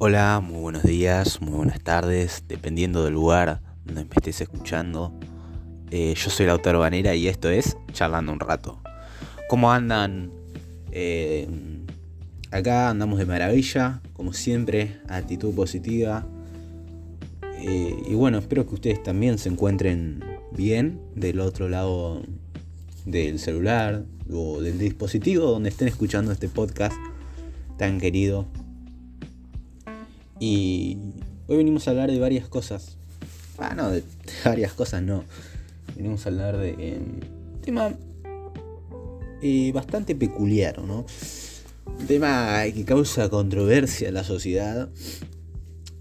Hola, muy buenos días, muy buenas tardes, dependiendo del lugar donde me estés escuchando. Eh, yo soy Lautaro Banera y esto es Charlando un rato. ¿Cómo andan? Eh, acá andamos de maravilla, como siempre, actitud positiva. Eh, y bueno, espero que ustedes también se encuentren bien del otro lado del celular o del dispositivo donde estén escuchando este podcast tan querido y hoy venimos a hablar de varias cosas. Ah, no, de, varias cosas no. Venimos a hablar de un tema eh, bastante peculiar, ¿no? Un tema que causa controversia en la sociedad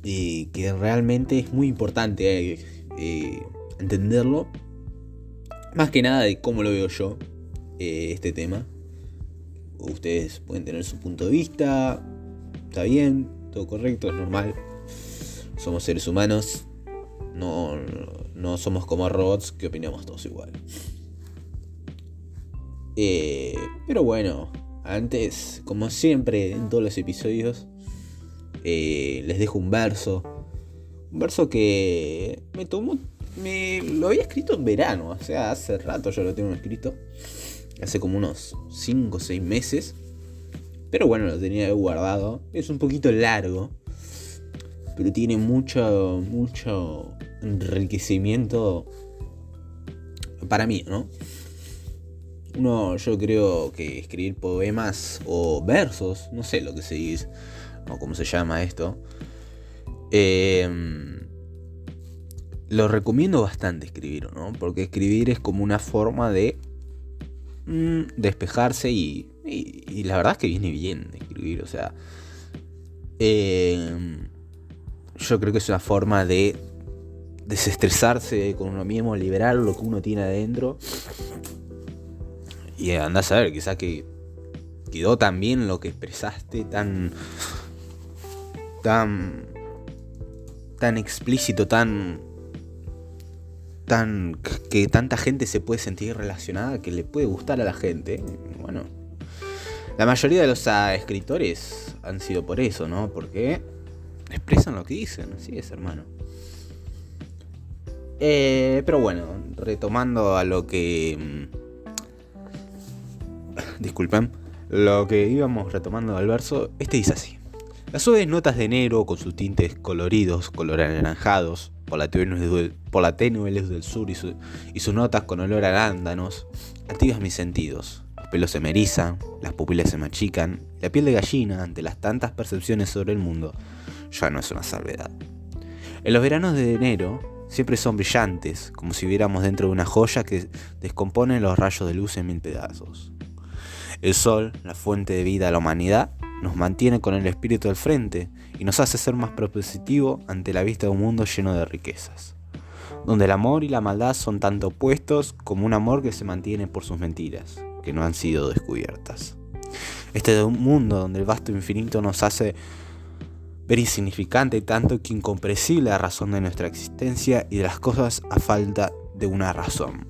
y que realmente es muy importante eh, eh, entenderlo. Más que nada de cómo lo veo yo, este tema. Ustedes pueden tener su punto de vista, está bien, correcto, es normal. Somos seres humanos, no, no somos como robots que opinamos todos igual. Eh, pero bueno, antes, como siempre en todos los episodios, eh, les dejo un verso. Un verso que me tomó. Me lo había escrito en verano, o sea, hace rato yo lo tengo escrito. Hace como unos 5 o 6 meses. Pero bueno, lo tenía guardado. Es un poquito largo. Pero tiene mucho, mucho enriquecimiento para mí, ¿no? Uno, yo creo que escribir poemas o versos, no sé lo que se dice, o cómo se llama esto. Em, lo recomiendo bastante escribir, ¿no? Porque escribir es como una forma de mm, despejarse y y, la verdad es que viene bien escribir, o sea. Em, yo creo que es una forma de desestresarse con uno mismo, liberar lo que uno tiene adentro. Y andás a ver, quizás que quedó tan bien lo que expresaste, tan. tan. tan explícito, tan. tan. que tanta gente se puede sentir relacionada, que le puede gustar a la gente. Bueno, la mayoría de los ah, escritores han sido por eso, ¿no? Porque expresan lo que dicen, así es, hermano. Eh, pero bueno, retomando a lo que... Mm, disculpen. Lo que íbamos retomando al verso, este dice así. Las suaves notas de enero con sus tintes coloridos, color anaranjados, por la tenue, del sur y, y sus notas con olor a arándanos, activas mis sentidos pelos se me erizan, las pupilas se me achican, la piel de gallina ante las tantas percepciones sobre el mundo ya no es una salvedad. En los veranos de enero siempre son brillantes, como si viéramos dentro de una joya que descompone los rayos de luz en mil pedazos. El sol, la fuente de vida a la humanidad, nos mantiene con el espíritu al frente y nos hace ser más propositivo ante la vista de un mundo lleno de riquezas, donde el amor y la maldad son tanto opuestos como un amor que se mantiene por sus mentiras que no han sido descubiertas. Este es un mundo donde el vasto infinito nos hace ver insignificante tanto que incomprensible la razón de nuestra existencia y de las cosas a falta de una razón.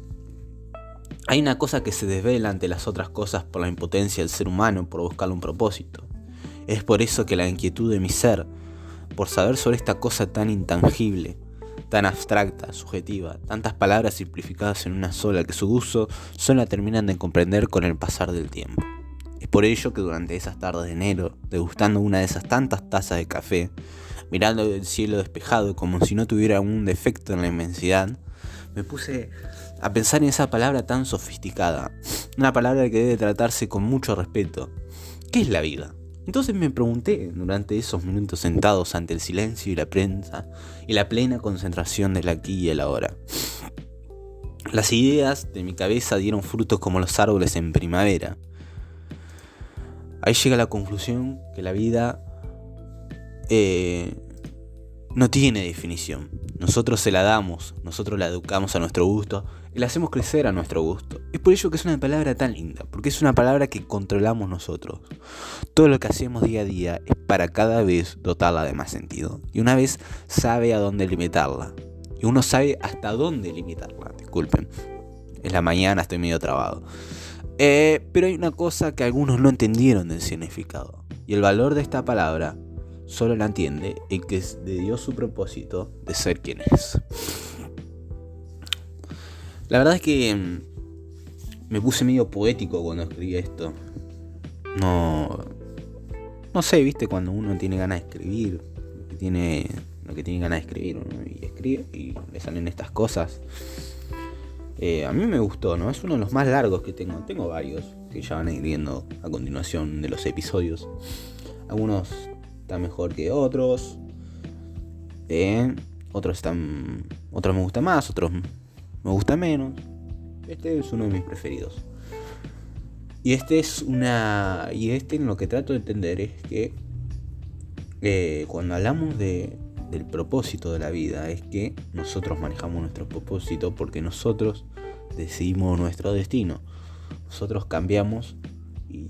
Hay una cosa que se desvela ante las otras cosas por la impotencia del ser humano por buscar un propósito. Es por eso que la inquietud de mi ser, por saber sobre esta cosa tan intangible, tan abstracta, subjetiva, tantas palabras simplificadas en una sola que su uso solo terminan de comprender con el pasar del tiempo. Es por ello que durante esas tardes de enero, degustando una de esas tantas tazas de café, mirando el cielo despejado como si no tuviera un defecto en la inmensidad, me puse a pensar en esa palabra tan sofisticada, una palabra que debe tratarse con mucho respeto. ¿Qué es la vida? Entonces me pregunté durante esos minutos sentados ante el silencio y la prensa y la plena concentración del aquí y el ahora. Las ideas de mi cabeza dieron frutos como los árboles en primavera. Ahí llega la conclusión que la vida eh, no tiene definición. Nosotros se la damos, nosotros la educamos a nuestro gusto y la hacemos crecer a nuestro gusto. Es por ello que es una palabra tan linda, porque es una palabra que controlamos nosotros. Todo lo que hacemos día a día es para cada vez dotarla de más sentido. Y una vez sabe a dónde limitarla. Y uno sabe hasta dónde limitarla. Disculpen. Es la mañana, estoy medio trabado. Eh, pero hay una cosa que algunos no entendieron del significado. Y el valor de esta palabra solo la entiende el que le dio su propósito de ser quien es. La verdad es que mm, me puse medio poético cuando escribí esto. No. No sé, viste, cuando uno tiene ganas de escribir, que tiene, lo que tiene ganas de escribir, y escribe y le salen estas cosas. Eh, a mí me gustó, ¿no? Es uno de los más largos que tengo. Tengo varios que ya van a ir viendo a continuación de los episodios. Algunos están mejor que otros. Eh, otros están. Otros me gustan más, otros me gustan menos. Este es uno de mis preferidos. Y este es una. Y este en lo que trato de entender es que. Eh, cuando hablamos de, del propósito de la vida es que nosotros manejamos nuestro propósito porque nosotros decidimos nuestro destino. Nosotros cambiamos y,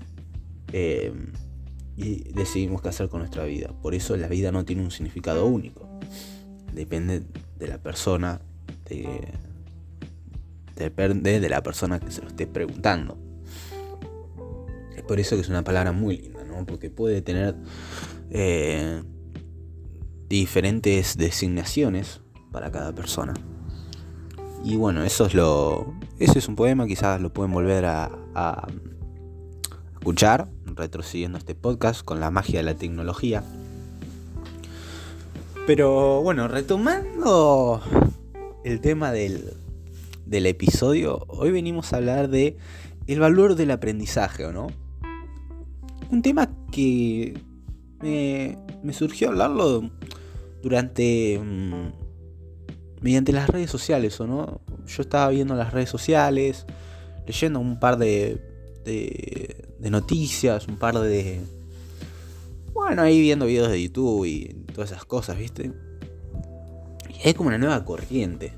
eh, y, decidimos qué hacer con nuestra vida. Por eso la vida no tiene un significado único. Depende de la persona, de, depende de la persona que se lo esté preguntando. Es por eso que es una palabra muy linda, ¿no? Porque puede tener... Eh, diferentes designaciones para cada persona. Y bueno, eso es lo. Ese es un poema, quizás lo pueden volver a, a escuchar, retrocediendo este podcast con la magia de la tecnología. Pero bueno, retomando el tema del, del episodio, hoy venimos a hablar de el valor del aprendizaje, ¿o no? Un tema que me, me surgió hablarlo durante... Mm, mediante las redes sociales, ¿o no? Yo estaba viendo las redes sociales, leyendo un par de, de, de noticias, un par de... Bueno, ahí viendo videos de YouTube y todas esas cosas, ¿viste? Y hay como una nueva corriente.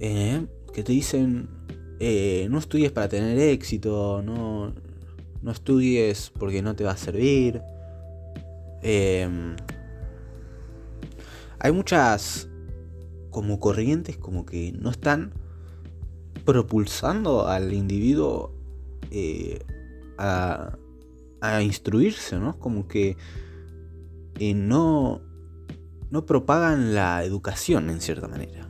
Eh, que te dicen, eh, no estudies para tener éxito, no, no estudies porque no te va a servir. Eh, hay muchas como corrientes como que no están propulsando al individuo eh, a, instruirse, ¿no? Como que eh, no, no propagan la educación en cierta manera.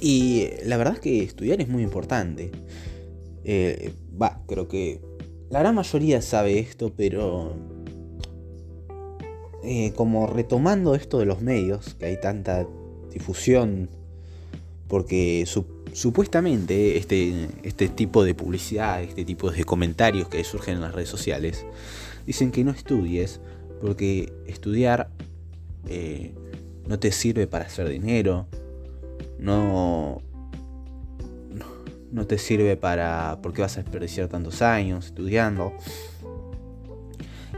Y la verdad es que estudiar es muy importante. Eh, va, creo que la gran mayoría sabe esto, pero eh, como retomando esto de los medios, que hay tanta difusión, porque supuestamente este, este tipo de publicidad, este tipo de comentarios que surgen en las redes sociales, dicen que no estudies, porque estudiar eh, no te sirve para hacer dinero, no, no te sirve para... porque vas a desperdiciar tantos años estudiando.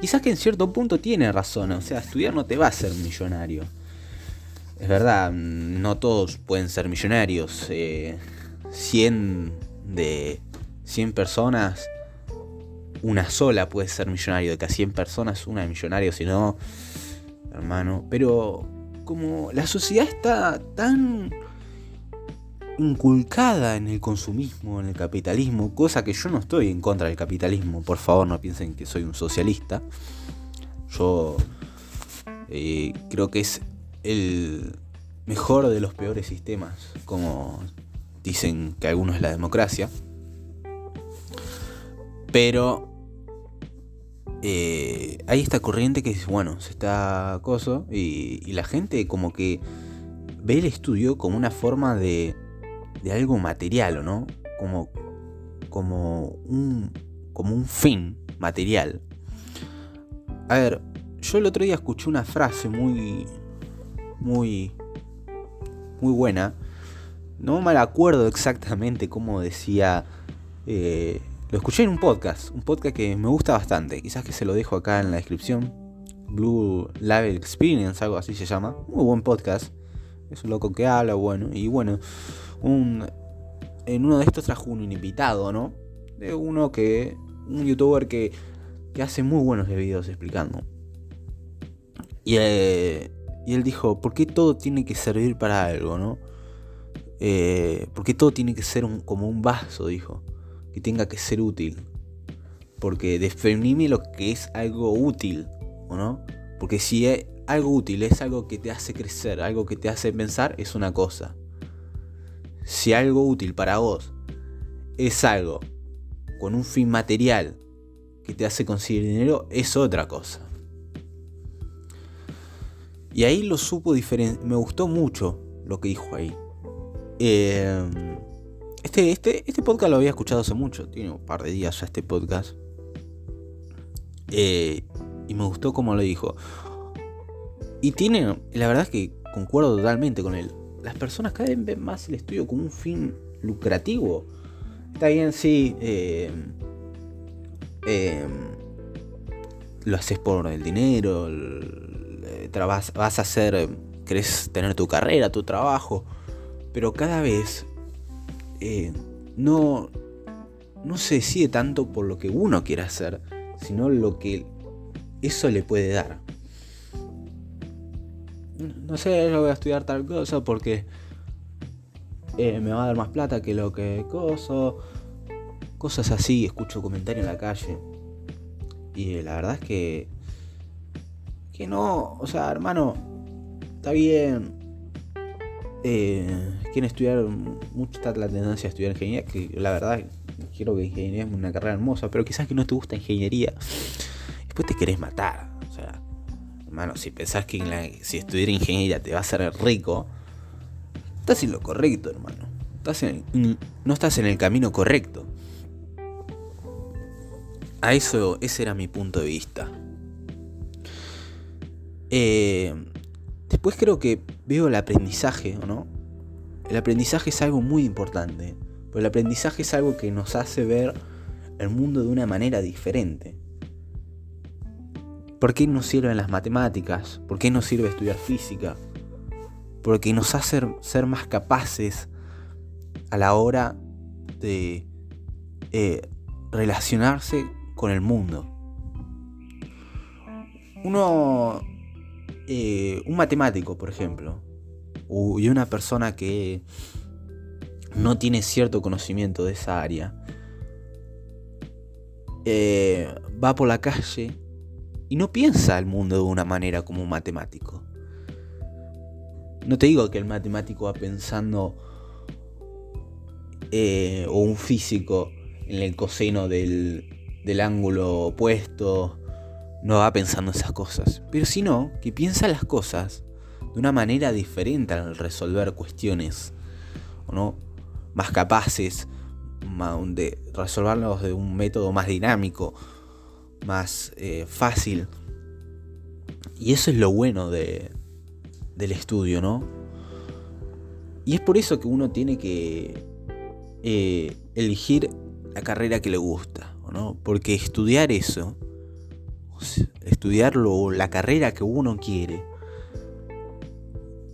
Quizás que en cierto punto tiene razón, o sea, estudiar no te va a hacer millonario. Es verdad, no todos pueden ser millonarios. 100 eh, de 100 personas, una sola puede ser millonario. De cada 100 personas, una es millonario, si no, hermano. Pero como la sociedad está tan inculcada en el consumismo, en el capitalismo, cosa que yo no estoy en contra del capitalismo, por favor no piensen que soy un socialista. Yo eh, creo que es el mejor de los peores sistemas, como dicen que algunos es la democracia. Pero eh, hay esta corriente que es, bueno, se está acoso y, y la gente como que ve el estudio como una forma de de algo material, ¿o no? Como, como, un, como un fin material. A ver, yo el otro día escuché una frase muy, muy, muy buena. No me acuerdo exactamente cómo decía. Eh, lo escuché en un podcast, un podcast que me gusta bastante. Quizás que se lo dejo acá en la descripción. Blue Label Experience, algo así se llama. Muy buen podcast. Es un loco que habla, bueno. Y bueno, un, en uno de estos trajo un invitado, ¿no? De uno que, un youtuber que, que hace muy buenos videos explicando. Y, eh, y él dijo, ¿por qué todo tiene que servir para algo, no? Eh, ¿Por qué todo tiene que ser como un vaso, dijo? Que tenga que ser útil. Porque definime lo que es algo útil. ¿o no? Porque si es algo útil es algo que te hace crecer, algo que te hace pensar, es una cosa. Si algo útil para vos es algo con un fin material que te hace conseguir dinero, es otra cosa. Y ahí lo supo diferente. Me gustó mucho lo que dijo ahí. Eh, este, este, este podcast lo había escuchado hace mucho. Tiene un par de días ya este podcast. Eh, y me gustó como lo dijo. Y tiene, la verdad es que concuerdo totalmente con él. Las personas cada vez ven más el estudio como un fin lucrativo. Está bien, sí. Eh, lo haces por el dinero, vas, vas a hacer, querés tener tu carrera, tu trabajo, pero cada vez eh, no, no se decide tanto por lo que uno quiere hacer, sino lo que eso le puede dar. No sé, yo voy a estudiar tal cosa porque eh, me va a dar más plata que lo que coso. Cosas así, escucho comentarios en la calle. Y la verdad es que que no, o sea, hermano, está bien. Eh, quieren estudiar, mucho está la tendencia a estudiar ingeniería, que la verdad quiero que ingeniería es una carrera hermosa, pero quizás que no te gusta ingeniería, después te querés matar. O sea, hermano, si pensás que si estudiar ingeniería te va a hacer rico, estás en lo correcto, hermano. Estás no estás en el camino correcto. A eso, ese era mi punto de vista. Eh, después creo que veo el aprendizaje, ¿o no? El aprendizaje es algo muy importante. Pero el aprendizaje es algo que nos hace ver el mundo de una manera diferente. ¿Por qué nos sirven las matemáticas? ¿Por qué nos sirve estudiar física? Porque nos hace ser más capaces a la hora de eh, relacionarse con el mundo. Uno eh, un matemático, por ejemplo, y una persona que no tiene cierto conocimiento de esa área, eh, va por la calle y no piensa el mundo de una manera como un matemático. No te digo que el matemático va pensando eh, o un físico en el coseno del, del ángulo opuesto no va pensando esas cosas, pero sino que piensa las cosas de una manera diferente al resolver cuestiones, ¿o no? Más capaces de resolverlos de un método más dinámico, más eh, fácil. Y eso es lo bueno de, del estudio, ¿no? Y es por eso que uno tiene que eh, elegir la carrera que le gusta, ¿no? Porque estudiar eso estudiarlo la carrera que uno quiere,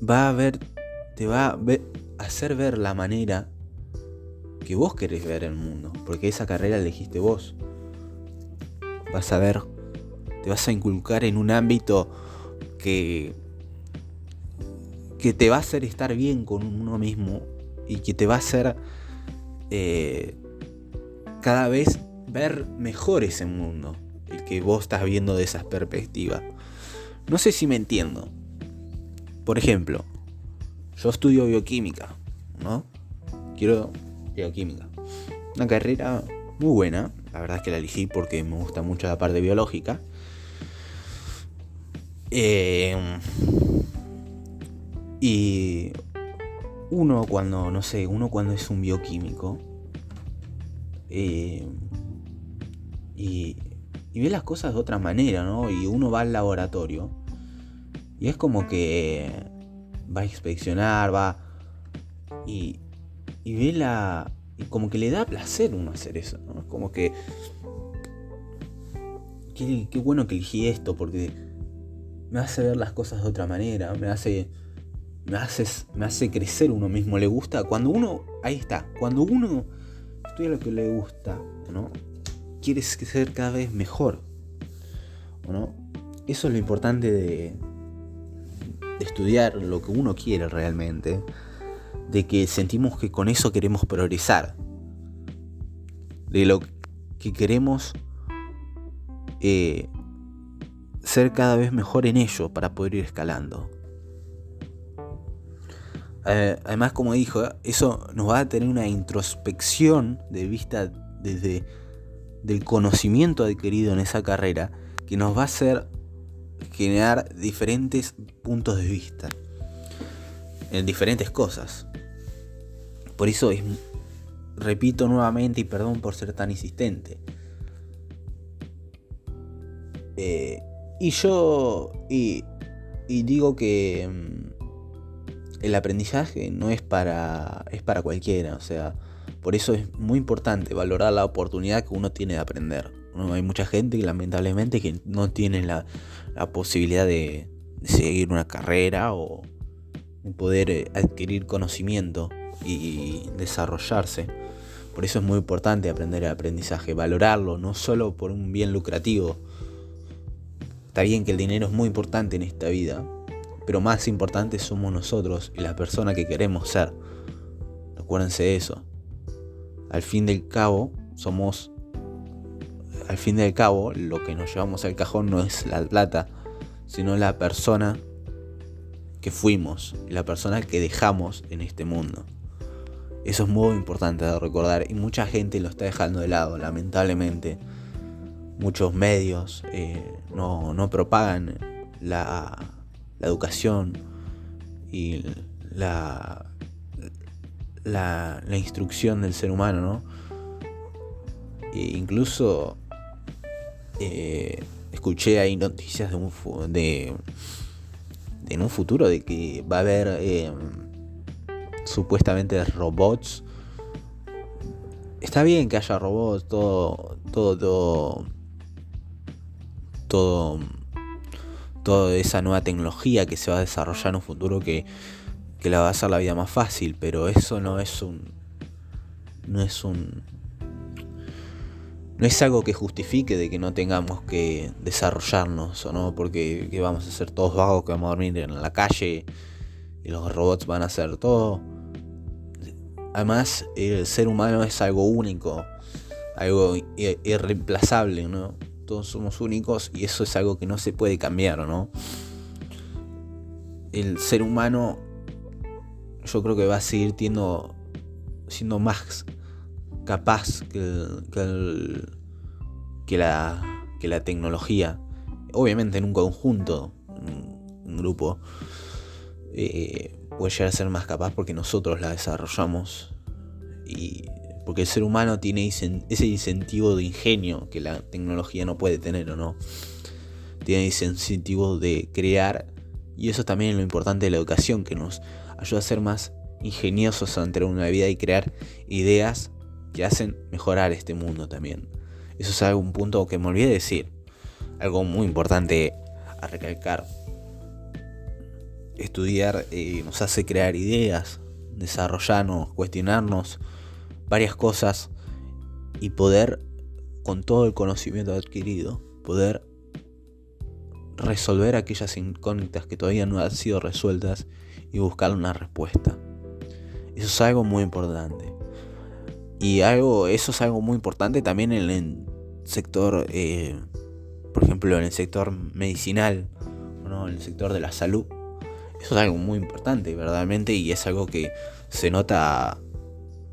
va a ver, te va a, hacer ver la manera que vos querés ver el mundo, porque esa carrera elegiste vos. Vas a ver, te vas a inculcar en un ámbito que que te va a hacer estar bien con uno mismo y que te va a hacer eh, cada vez ver mejor ese mundo el que vos estás viendo de esa perspectiva. No sé si me entiendo. Por ejemplo, yo estudio bioquímica, ¿no? Quiero bioquímica. Una carrera muy buena, la verdad es que la elegí porque me gusta mucho la parte biológica. Eh, y uno cuando, no sé, uno cuando es un bioquímico eh, y y ve las cosas de otra manera, ¿no? Y uno va al laboratorio y es como que va a inspeccionar, va y, y ve la... Y como que le da placer uno hacer eso, ¿no? Es como que... Qué, qué bueno que elegí esto porque me hace ver las cosas de otra manera, me hace... Me hace, me hace crecer uno mismo, le gusta. Cuando uno, ahí está, cuando uno estudia lo que le gusta, ¿no? Quieres ser cada vez mejor. ¿no? Eso es lo importante de, estudiar lo que uno quiere realmente. De que sentimos que con eso queremos progresar. De lo que queremos eh, ser cada vez mejor en ello para poder ir escalando. Eh, además, como dijo, eso nos va a tener una introspección de vista desde del conocimiento adquirido en esa carrera que nos va a hacer generar diferentes puntos de vista en diferentes cosas. Por eso es, repito nuevamente y perdón por ser tan insistente. Eh, y yo y, digo que mm, el aprendizaje no es para es para cualquiera, o sea, por eso es muy importante valorar la oportunidad que uno tiene de aprender. Hay mucha gente lamentablemente que no tiene la, posibilidad de, seguir una carrera o poder eh, adquirir conocimiento y desarrollarse. Por eso es muy importante aprender el aprendizaje, valorarlo, no solo por un bien lucrativo. Está bien que el dinero es muy importante en esta vida, pero más importante somos nosotros y la persona que queremos ser. Recuérdense de eso. Al fin del cabo, somos. Al fin del cabo, lo que nos llevamos al cajón no es la plata, sino la persona que fuimos la persona que dejamos en este mundo. Eso es muy importante de recordar y mucha gente lo está dejando de lado, lamentablemente. Muchos medios eh, no, propagan la, educación y la, la, instrucción del ser humano, ¿no? E incluso eh, escuché ahí noticias de, un, de, en un futuro de que va a haber eh, supuestamente robots. Está bien que haya robots, todo, todo, todo, todo, toda esa nueva tecnología que se va a desarrollar en un futuro que, que la va a hacer la vida más fácil, pero eso no es un, no es un, no es algo que justifique de que no tengamos que desarrollarnos no, porque vamos a ser todos vagos que vamos a dormir en la calle y los robots van a hacer todo. Además, el ser humano es algo único, algo irreemplazable, ¿no? Todos somos únicos y eso es algo que no se puede cambiar, ¿no? El ser humano yo creo que va a seguir siendo más capaz que, que, la, que la tecnología. Obviamente en un conjunto, un grupo, eh, puede llegar a ser más capaz porque nosotros la desarrollamos y porque el ser humano tiene ese incentivo de ingenio que la tecnología no puede tener o no. Tiene ese incentivo de crear y eso también es lo importante de la educación que nos ayuda a ser más ingeniosos ante una vida y crear ideas que hacen mejorar este mundo también. Eso es algún punto que me olvidé de decir. Algo muy importante a recalcar estudiar eh, nos hace crear ideas, desarrollarnos, cuestionarnos varias cosas y poder, con todo el conocimiento adquirido, poder resolver aquellas incógnitas que todavía no han sido resueltas y buscar una respuesta. Eso es algo muy importante. Y algo, eso es algo muy importante también en el sector, eh, por ejemplo, en el sector medicinal, ¿no? en el sector de la salud eso es algo muy importante, verdaderamente, y es algo que se nota,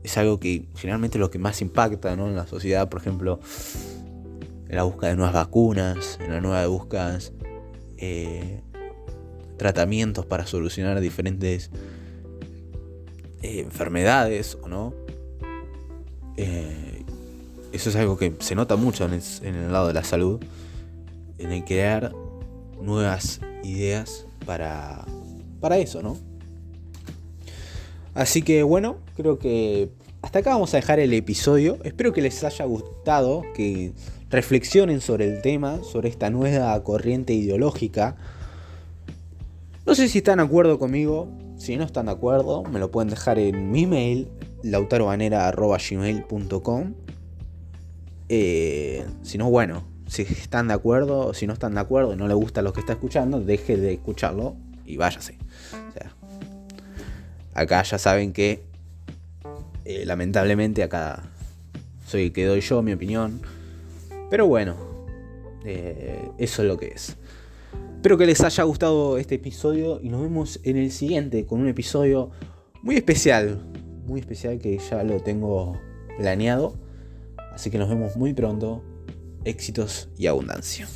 es algo que generalmente lo que más impacta en la sociedad, por ejemplo, en la búsqueda de nuevas vacunas, en la nueva búsqueda eh, tratamientos para solucionar diferentes eh, enfermedades, ¿o no? Eh, eso es algo que se nota mucho en el lado de la salud, en el crear nuevas ideas para para eso, ¿no? Así que bueno, creo que hasta acá vamos a dejar el episodio. Espero que les haya gustado, que reflexionen sobre el tema, sobre esta nueva corriente ideológica. No sé si están de acuerdo conmigo. Si no están de acuerdo, me lo pueden dejar en mi mail, lautarobanera.gmail.com. Eh, si no, bueno, si están de acuerdo, si no están de acuerdo y no les gusta lo que está escuchando, deje de escucharlo y váyase. Acá ya saben que eh, lamentablemente acá soy el que doy yo mi opinión. Pero bueno, eh, eso es lo que es. Espero que les haya gustado este episodio y nos vemos en el siguiente con un episodio muy especial. Muy especial que ya lo tengo planeado. Así que nos vemos muy pronto. Éxitos y abundancia.